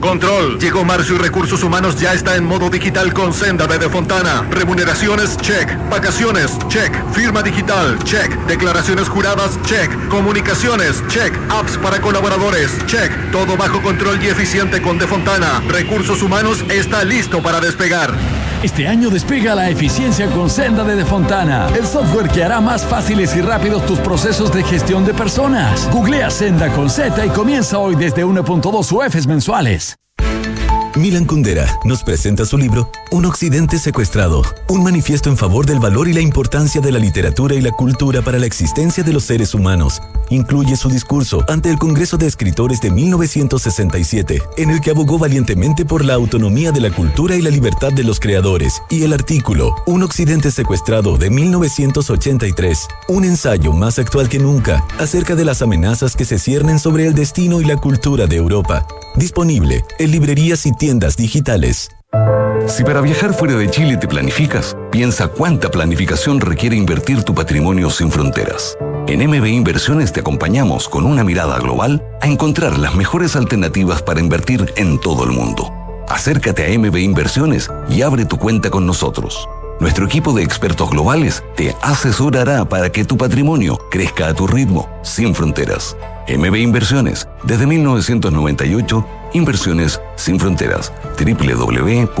Control. Llegó marzo y recursos humanos ya está en modo digital con Senda de Fontana. Remuneraciones, check. Vacaciones, check. Firma digital, check. Declaraciones juradas, check. Comunicaciones, check. Apps para colaboradores, check. Todo bajo control y eficiente con De Fontana. Recursos humanos está listo para despegar. Este año despega la eficiencia con Senda de Defontana, el software que hará más fáciles y rápidos tus procesos de gestión de personas. Googlea Senda con Z y comienza hoy desde 1.2 UFs mensuales. Max. Milan Kundera nos presenta su libro Un Occidente Secuestrado, un manifiesto en favor del valor y la importancia de la literatura y la cultura para la existencia de los seres humanos. Incluye su discurso ante el Congreso de Escritores de 1967, en el que abogó valientemente por la autonomía de la cultura y la libertad de los creadores, y el artículo Un Occidente Secuestrado de 1983, un ensayo más actual que nunca acerca de las amenazas que se ciernen sobre el destino y la cultura de Europa. Disponible en librerías y tiendas digitales. Si para viajar fuera de Chile te planificas, piensa cuánta planificación requiere invertir tu patrimonio sin fronteras. En MB Inversiones te acompañamos con una mirada global a encontrar las mejores alternativas para invertir en todo el mundo. Acércate a MB Inversiones y abre tu cuenta con nosotros. Nuestro equipo de expertos globales te asesorará para que tu patrimonio crezca a tu ritmo, sin fronteras. MB Inversiones, desde 1998, inversiones sin fronteras. www.mbi.cl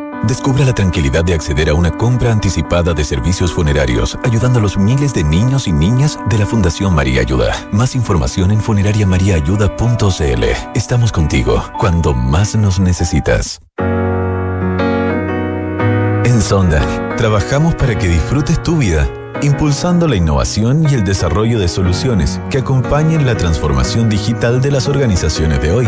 Descubra la tranquilidad de acceder a una compra anticipada de servicios funerarios, ayudando a los miles de niños y niñas de la Fundación María Ayuda. Más información en funerariamariaayuda.cl. Estamos contigo cuando más nos necesitas. En Sonda, trabajamos para que disfrutes tu vida, impulsando la innovación y el desarrollo de soluciones que acompañen la transformación digital de las organizaciones de hoy.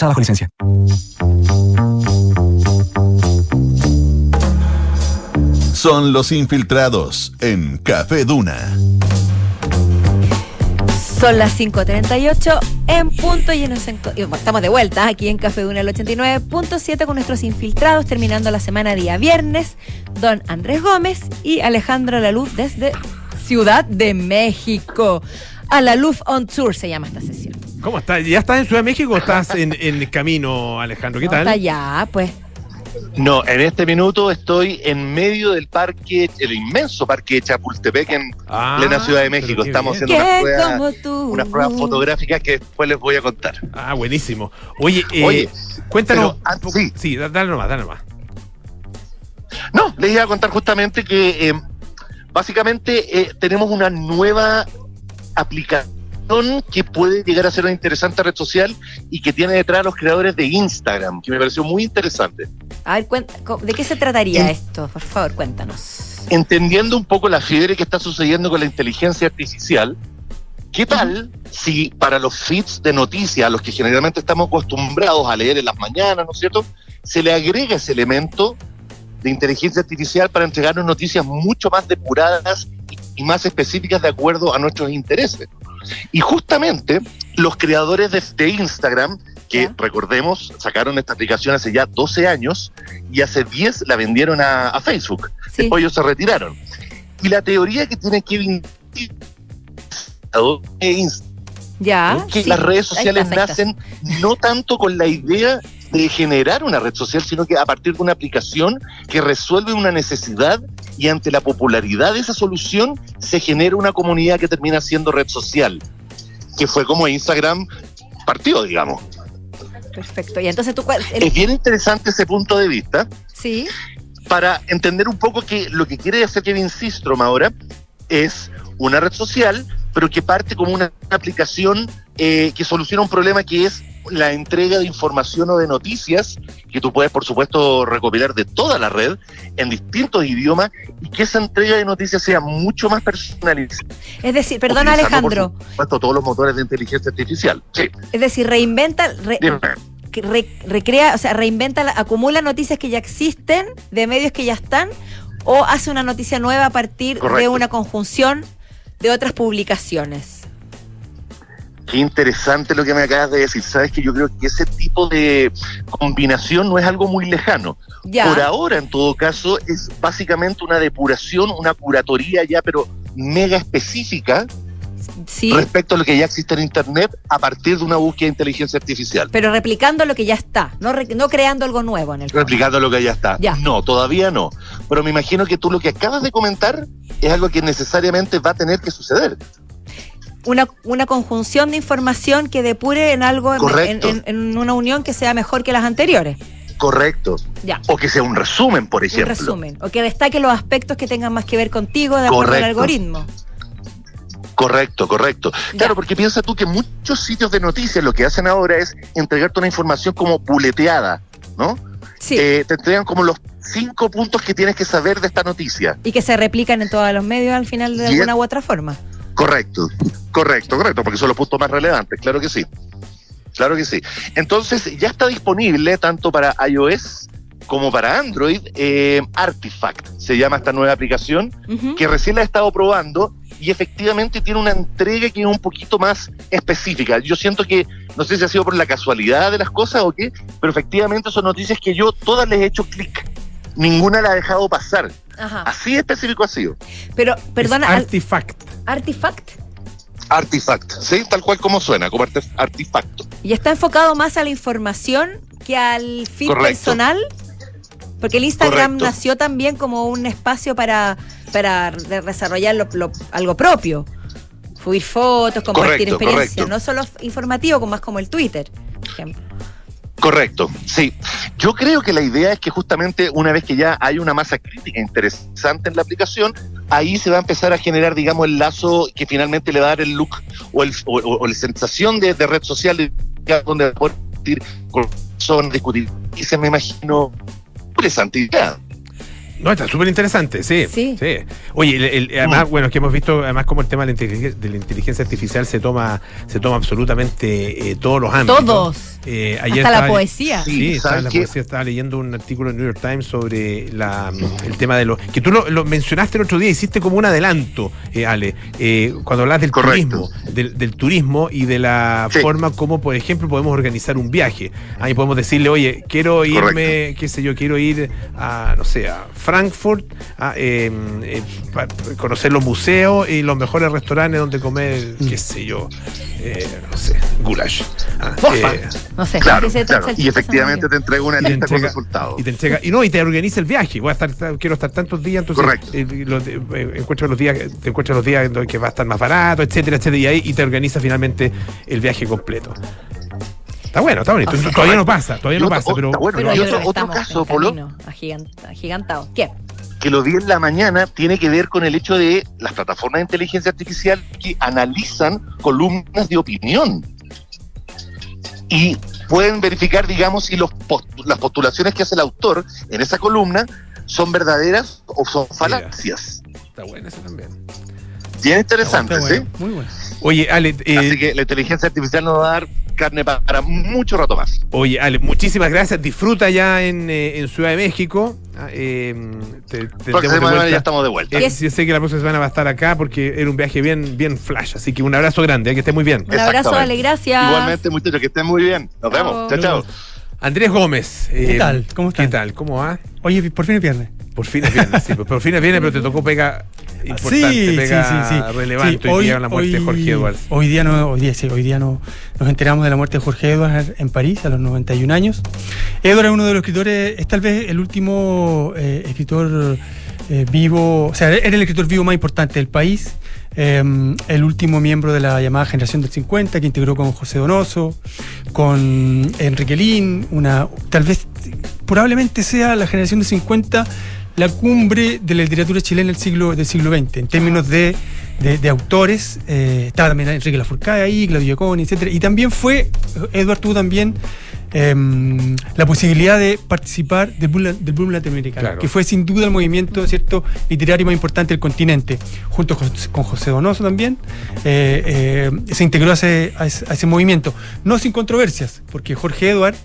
utilizada bajo licencia. Son los infiltrados en Café Duna. Son las 5.38 en punto y, nos estamos de vuelta aquí en Café Duna el 89.7 con nuestros infiltrados terminando la semana día viernes. Don Andrés Gómez y Alejandro Laluz desde Ciudad de México. A la Luz on Tour se llama esta sesión. ¿Cómo estás? ¿Ya estás en Ciudad de México o estás en, en camino, Alejandro? ¿Qué No, tal? Está ya, pues. No, en este minuto estoy en medio del parque, el inmenso parque de Chapultepec en Ah, plena Ciudad de México. Estamos bien. haciendo unas ¿Qué pruebas, unas pruebas fotográficas que después les voy a contar. Ah, buenísimo. Oye, eh, Oye, cuéntanos. pero, ah, sí. sí, da- dale nomás, dale nomás. No, les iba a contar justamente que eh, básicamente eh, tenemos una nueva aplicación que puede llegar a ser una interesante red social y que tiene detrás a los creadores de Instagram, que me pareció muy interesante. A ver, ¿de qué se trataría esto? Por favor, cuéntanos. entendiendo un poco la fiebre que está sucediendo con la inteligencia artificial, ¿qué tal si para los feeds de noticias, a los que generalmente estamos acostumbrados a leer en las mañanas, ¿no es cierto?, se le agrega ese elemento de inteligencia artificial para entregarnos noticias mucho más depuradas y más específicas de acuerdo a nuestros intereses. Y justamente los creadores de, de Instagram, que recordemos, sacaron esta aplicación hace ya 12 años y hace 10 la vendieron a, a Facebook. Sí. Después ellos se retiraron. Y la teoría que tiene Kevin es Ya. que sí. las redes sociales nacen no tanto con la idea de generar una red social, sino que a partir de una aplicación que resuelve una necesidad y ante la popularidad de esa solución se genera una comunidad que termina siendo red social, que fue como Instagram partió, digamos. Perfecto. Y entonces tú, cuál- el- Es bien interesante ese punto de vista sí. para entender un poco que lo que quiere hacer Kevin Systrom ahora es una red social, pero que parte como una aplicación eh, que soluciona un problema que es la entrega de información o de noticias que tú puedes, por supuesto, recopilar de toda la red en distintos idiomas y que esa entrega de noticias sea mucho más personalizada. Es decir, utilizando, Alejandro, Por supuesto, todos los motores de inteligencia artificial. Sí, es decir, reinventa, re- re- recrea, o sea, reinventa, la- acumula noticias que ya existen, de medios que ya están, o hace una noticia nueva a partir de una conjunción de otras publicaciones. Qué interesante lo que me acabas de decir. Sabes que yo creo que ese tipo de combinación no es algo muy lejano. Ya. Por ahora, en todo caso, es básicamente una depuración, una curatoría ya, pero mega específica Sí, respecto a lo que ya existe en Internet a partir de una búsqueda de inteligencia artificial. pero replicando lo que ya está, no, re- no creando algo nuevo en el. Replicando lo que ya está. Ya. No, todavía no. Pero me imagino que tú lo que acabas de comentar es algo que necesariamente va a tener que suceder. Una, una conjunción de información que depure en algo, en, Correcto. en- en una unión que sea mejor que las anteriores. Correcto. Ya. O que sea un resumen, por Un ejemplo. resumen. O que destaque los aspectos que tengan más que ver contigo de acuerdo al algoritmo. Correcto, correcto. Claro, porque piensa tú que muchos sitios de noticias lo que hacen ahora es entregarte una información como buleteada, ¿no? Sí. Eh, te entregan como los cinco puntos que tienes que saber de esta noticia. Y que se replican en todos los medios al final de Y alguna es- u otra forma. Correcto, correcto, correcto, porque son los puntos más relevantes, claro que sí. Claro que sí. Entonces, ya está disponible tanto para iOS como para Android eh, Artifact, se llama esta nueva aplicación, que recién la he estado probando y efectivamente tiene una entrega que es un poquito más específica. Yo siento que, no sé si ha sido por la casualidad de las cosas o qué, pero efectivamente son noticias que yo todas les he hecho clic. Ninguna la ha dejado pasar. Ajá. Así específico ha sido. Pero, perdona, Artifact. Artifact. Artifact, ¿sí? Tal cual como suena, como arte- artefacto. Y está enfocado más a la información que al feed Correcto. personal. Porque el Instagram Correcto. nació también como un espacio para, para de- desarrollar lo- lo- algo propio. Subir fotos, compartir Correcto, experiencias. correcto. No solo informativo, como más como el Twitter, por ejemplo. Correcto, sí. Yo creo que la idea es que justamente una vez que ya hay una masa crítica interesante en la aplicación, ahí se va a empezar a generar, digamos, el lazo que finalmente le va a dar el look o, el, o, o- la sensación de, red social de- donde poder discutir con son discutir y se me imagino interesante idea. No, está súper interesante, sí, Sí. Oye, el- el- además, bueno, es que hemos visto además como el tema de la inteligencia, de la inteligencia artificial se toma, se toma absolutamente eh, todos los ámbitos. Todos. Eh, Hasta la poesía. Sí, Sí, estaba ¿sabes la poesía, estaba leyendo un artículo en New York Times sobre la, el tema de los... Que tú lo, lo mencionaste el otro día, hiciste como un adelanto, eh, Ale, eh, cuando hablas del Correcto. turismo, del, del turismo y de la Sí. forma como, por ejemplo, podemos organizar un viaje. Ahí podemos decirle, oye, quiero irme, qué sé yo, quiero ir a, no sé, a Frankfurt, a eh, eh, conocer los museos y los mejores restaurantes donde comer, qué sé yo, eh, no sé, goulash. Ah, eh, No sé. Claro, Y efectivamente te entrega una lista con entrega- resultados. Y te entrega, y no, y te organiza el viaje. Voy a estar, quiero estar tantos días, entonces Correcto. eh, lo- eh, encuentro los días, te encuentras los días en los que va a estar más barato, etcétera, etcétera, y ahí y te organiza finalmente el viaje completo. Está bueno, está bonito. O sea, todavía no pasa, todavía no pasa, pero, está bueno, Pero yo otro- caso, Polo, agigantado. ¿Qué? que lo vi en la mañana tiene que ver con el hecho de las plataformas de inteligencia artificial que analizan columnas de opinión y pueden verificar, digamos, si los post- las postulaciones que hace el autor en esa columna son verdaderas o son falacias. está bueno eso también. Bien interesante, Está ¿sí? bueno, muy bueno. Oye, Ale, eh, Así que la inteligencia artificial nos va a dar carne pa- para mucho rato más. Oye, Ale, muchísimas gracias. Disfruta ya en, eh, en Ciudad de México. Eh, te- te- Próxima semana vuelta. ya estamos de vuelta. Eh, sí, sé que la próxima semana va a estar acá porque era un viaje bien, bien flash. Así que un abrazo grande, eh, que esté muy bien. Un abrazo. Ale, gracias. Igualmente, muchachos, que estén muy bien. Nos vemos. Chao, chao. Andrés Gómez. eh, ¿Qué tal? ¿Cómo ¿Qué están? tal? ¿Cómo va? Oye, por fin es viernes. Por fin es viernes, sí. Por fin es viernes, pero te tocó pega importante, sí, pega sí, relevante. Hoy, día la muerte de Jorge Edwards. Hoy día, no, hoy día, sí, hoy día no, nos enteramos de la muerte de Jorge Edwards en París a los 91 años. Edwards es uno de los escritores, es tal vez el último eh, escritor eh, vivo, o sea, era el escritor vivo más importante del país. eh, el último miembro de la llamada generación del 50 que integró con José Donoso, con Enrique Lin, una, tal vez probablemente sea la generación del 50 la cumbre de la literatura chilena del siglo, del siglo XX, en términos de, de- de autores. eh, estaba también Enrique Lafourcade ahí, Claudio Giaconi, etc. Y también fue, Edward tuvo también em, la posibilidad de participar del boom, del boom latinoamericano, Claro. que fue sin duda el movimiento cierto literario más importante del continente, junto con, con José Donoso también, eh, eh, se integró a ese, a ese- a ese movimiento. No sin controversias, porque Jorge Edward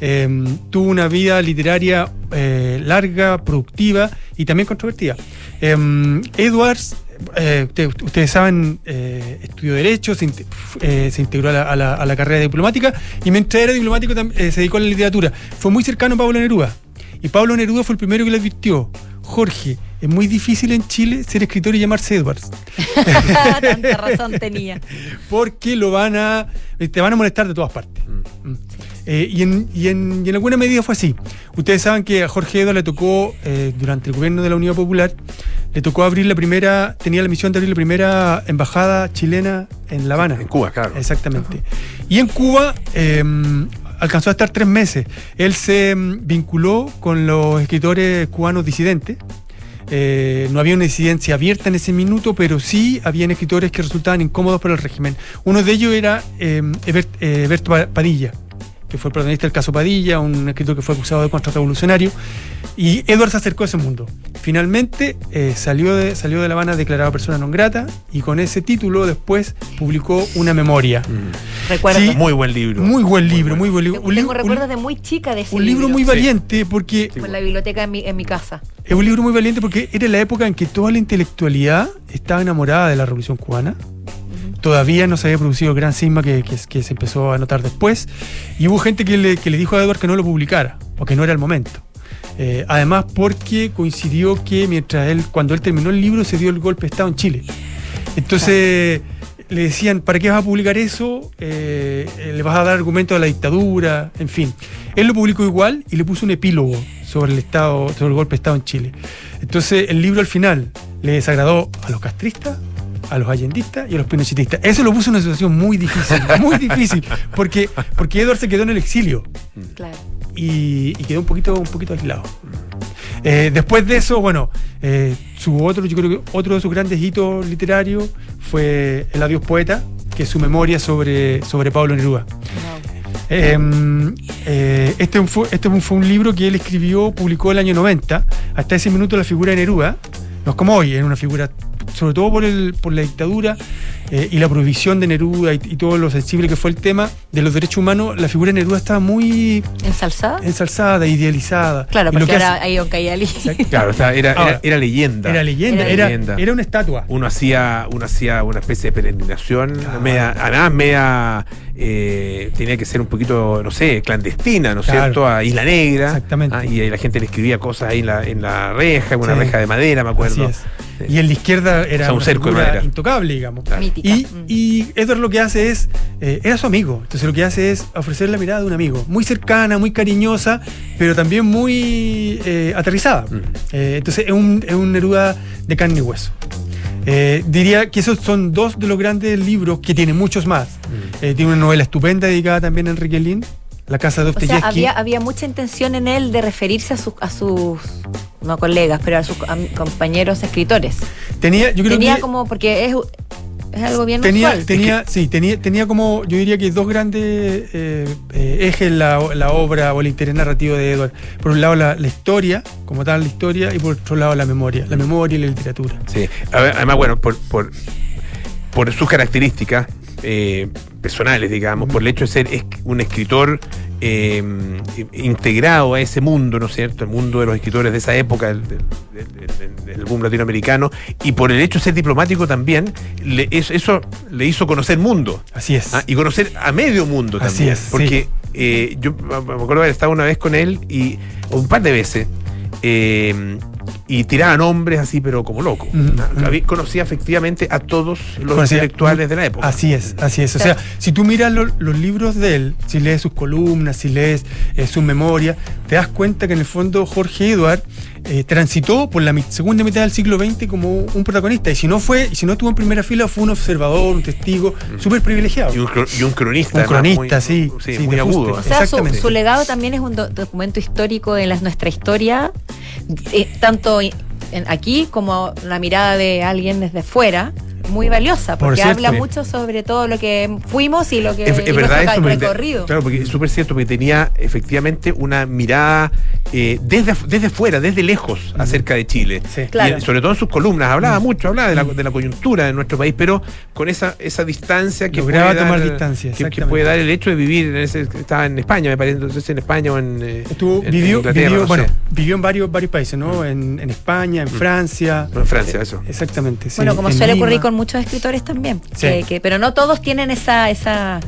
eh, tuvo una vida literaria eh, larga, productiva y también controvertida. Eh, Edwards, eh, usted- ustedes saben, eh, estudió Derecho, se, inte- eh, se integró a la, a la- a la carrera diplomática y mientras era diplomático eh, se dedicó a la literatura. Fue muy cercano a Pablo Neruda. Y Pablo Neruda fue el primero que le advirtió, Jorge, es muy difícil en Chile ser escritor y llamarse Edwards. Tanta razón tenía. porque lo van a te van a molestar de todas partes. Mm. Eh, y, en, y en- y en alguna medida fue así. Ustedes saben que a Jorge Edo le tocó, eh, durante el gobierno de la Unión Popular, le tocó abrir la primera, tenía la misión de abrir la primera embajada chilena en La Habana. En Cuba, claro. Exactamente. Y en Cuba eh, alcanzó a estar tres meses. Él se mm, vinculó con los escritores cubanos disidentes. Eh, no había una disidencia abierta en ese minuto, pero sí habían escritores que resultaban incómodos para el régimen. Uno de ellos era eh, Hebert- eh, Padilla, que fue el protagonista del caso Padilla, un escritor que fue acusado de contrarrevolucionario. Y Edward se acercó a ese mundo. Finalmente eh, salió, de, salió de La Habana declarado persona non grata y con ese título después publicó una memoria. Recuerdo. Sí, Muy buen libro. muy buen libro, muy buen libro. Un, Tengo libro- recuerdos de muy chica de ese un libro muy valiente porque En la biblioteca en mi, en mi casa. es un libro muy valiente porque era la época en que toda la intelectualidad estaba enamorada de la Revolución Cubana. Todavía no se había producido el gran cisma que, que- que se empezó a notar después. Y hubo gente que le, que le dijo a Edward que no lo publicara, o que no era el momento. Eh, además, porque coincidió que mientras él, cuando él terminó el libro, se dio el golpe de Estado en Chile. Entonces le decían, ¿para qué vas a publicar eso? Eh, le vas a dar argumentos a la dictadura, en fin. Él lo publicó igual y le puso un epílogo sobre el Estado, sobre el golpe de Estado en Chile. Entonces el libro al final le desagradó a los castristas, a los allendistas y a los pinochetistas. Eso lo puso en una situación muy difícil, muy difícil, porque, porque Edward se quedó en el exilio Claro. y, y quedó un poquito, un poquito aislado. Eh, después de eso, bueno, eh, su otro, yo creo que otro de sus grandes hitos literarios fue El Adiós Poeta, que es su memoria sobre, sobre Pablo Neruda. Eh, eh, este, fue, este fue un libro que él escribió, publicó el año 90. Hasta ese minuto la figura de Neruda, no es como hoy, es una figura, sobre todo por, el, por la dictadura eh, y la prohibición de Neruda y, y todo lo sensible que fue el tema de los derechos humanos, la figura de Neruda estaba muy ¿Ensalzada? ensalzada, idealizada. Claro, Y lo porque que ahora hace- hay Oncayali. Claro, o sea, era, era, Ahora, era leyenda. era leyenda, Era era, era, una estatua. Uno hacía, uno hacía una especie de peregrinación, media, además media, eh, tenía que ser un poquito, no sé, clandestina, ¿no es Claro. cierto? A Isla Negra. Exactamente. Ah, y ahí la gente le escribía cosas ahí en la, en la reja, en una Sí. reja de madera, me acuerdo. Así es. Y en la izquierda era O sea, un una cerco de intocable, digamos. Y, Mm. y Edward lo que hace es, eh, era su amigo, entonces lo que hace es ofrecer la mirada de un amigo, muy cercana, muy cariñosa, pero también muy eh, aterrizada. Eh, entonces es un, es un Neruda de carne y hueso. Eh, diría que esos son dos de los grandes libros, que tiene muchos más. Eh, tiene una novela estupenda dedicada también a Enrique Lin, La casa de O sea, Dostoyevsky. había, había mucha intención en él de referirse a sus, a sus no colegas, pero a sus am- compañeros escritores. Tenía, yo creo Tenía que como, porque es, es algo bien tenía, usual. tenía, sí, tenía, tenía como, yo diría que dos grandes eh, eh, ejes en la, la obra o el interés narrativo de Edward. Por un lado la, la historia, como tal la historia, y por otro lado la memoria, la memoria y la literatura. Sí. Además, bueno, por, por, por sus características eh, personales, digamos, por el hecho de ser es- un escritor eh, integrado a ese mundo, ¿no es cierto? El mundo de los escritores de esa época, del, boom latinoamericano, y por el hecho de ser diplomático también, le- eso, eso le hizo conocer mundo. Así es. Ah, y conocer a medio mundo Así también. es, Porque eh, yo me acuerdo haber estado una vez con él y un par de veces. Eh, y tiraba nombres así, pero como loco. Había- Conocía efectivamente a todos los Conocía- intelectuales de la época. Así es, así es. O sea, si tú miras lo- los libros de él, si lees sus columnas, si lees eh, su memoria, te das cuenta que en el fondo Jorge Edward eh, transitó por la mi- segunda mitad del siglo XX como un protagonista. Y si no fue, y si no estuvo en primera fila, fue un observador, un testigo súper privilegiado. Y un, cro- y un cronista. Un además, cronista, muy- sí, sí, sí, muy de agudo. O sea, su, Exactamente. su legado también es un do- documento histórico de las- nuestra historia, eh, tanto en- aquí como la mirada de alguien desde fuera, muy valiosa, Por porque habla mucho sobre todo lo que fuimos y lo que Es, es verdad eso, recorrido. claro, porque es súper cierto, porque tenía efectivamente una mirada eh, desde, desde fuera, desde lejos, acerca de Chile. Claro. eh, sobre todo en sus columnas, hablaba mucho, hablaba de la, de la coyuntura de nuestro país, pero con esa, esa distancia que Lograba puede, tomar dar, distancia, que- puede dar el hecho de vivir, en ese, estaba en España, me parece, entonces en España o en, eh, Estuvo- en- en vivió, Inglaterra, vivió, no bueno, sé. vivió en varios, varios países, ¿no? En, en España, en Francia. En Francia, Eh, eso. Exactamente. sí, Bueno, como en suele Lima. ocurrir con muchos escritores también. Sí. que- que- pero no todos tienen esa, esa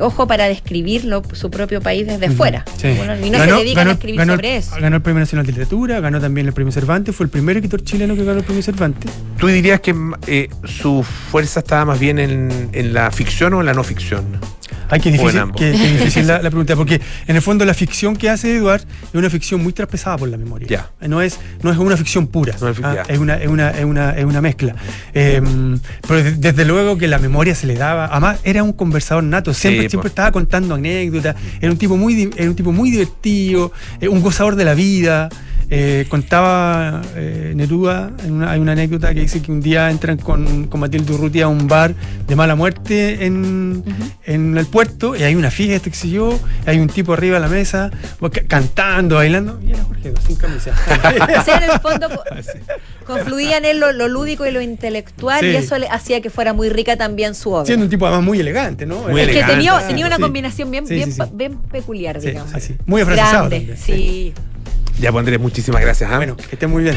ojo para describir lo- su propio país desde Ujú, fuera. sí. Bueno, y no Ganó- se dedican ganó- a escribir ganó- sobre eso. Ganó el Premio Nacional de Literatura, ganó también el Premio Cervantes, fue el primer escritor chileno que ganó el Premio Cervantes. ¿Tú dirías que eh, su fuerza estaba más bien en, en la ficción o en la no ficción? Ay, qué difícil, qué- qué difícil la, la pregunta, porque en el fondo la ficción que hace Eduard es una ficción muy traspasada por la memoria. Ya. No es, no es una ficción pura, No es- ah, ya. es, una, es, una, es, una, es una mezcla. Eh, pero de- desde luego que la memoria se le daba, además era un conversador nato, siempre, Sí, siempre estaba contando anécdotas, era un tipo muy, era un tipo muy divertido, eh, un gozador de la vida. Eh, contaba eh, Neruda, en una- hay una anécdota que dice que un día entran con, con Matilde Urrutia a un bar de mala muerte en, en el puerto y hay una fiesta, qué sé yo, hay un tipo arriba de la mesa ca- cantando, bailando, y era Jorge, sin camisa. O sea, en el fondo co- confluía en él lo, lo lúdico y lo intelectual y eso le hacía que fuera muy rica también su obra. Siendo un tipo además muy elegante, ¿no? Muy es que tenía, tenía una sí. combinación bien, bien, bien peculiar, digamos. Muy afrancesado Grande, sí. Ya, pues Andrés, muchísimas gracias. ¿ah? Bueno, que esté muy bien.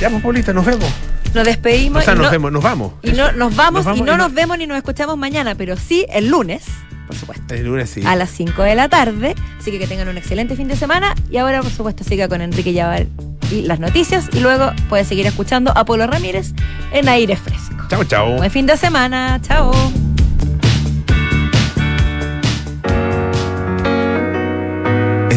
Ya, pues Paulita, nos vemos. Nos despedimos O sea, y, nos no, vemos, nos vamos. y no- nos vamos Nos vamos y no y no- nos vemos ni nos escuchamos mañana, pero sí el lunes, por supuesto. El lunes sí. A las 5 de la tarde. Así que que tengan un excelente fin de semana. Y ahora, por supuesto, siga con Enrique Yaval y las noticias. Y luego puede seguir escuchando a Polo Ramírez en Aire Fresco. Chao, chao. Buen fin de semana. Chao.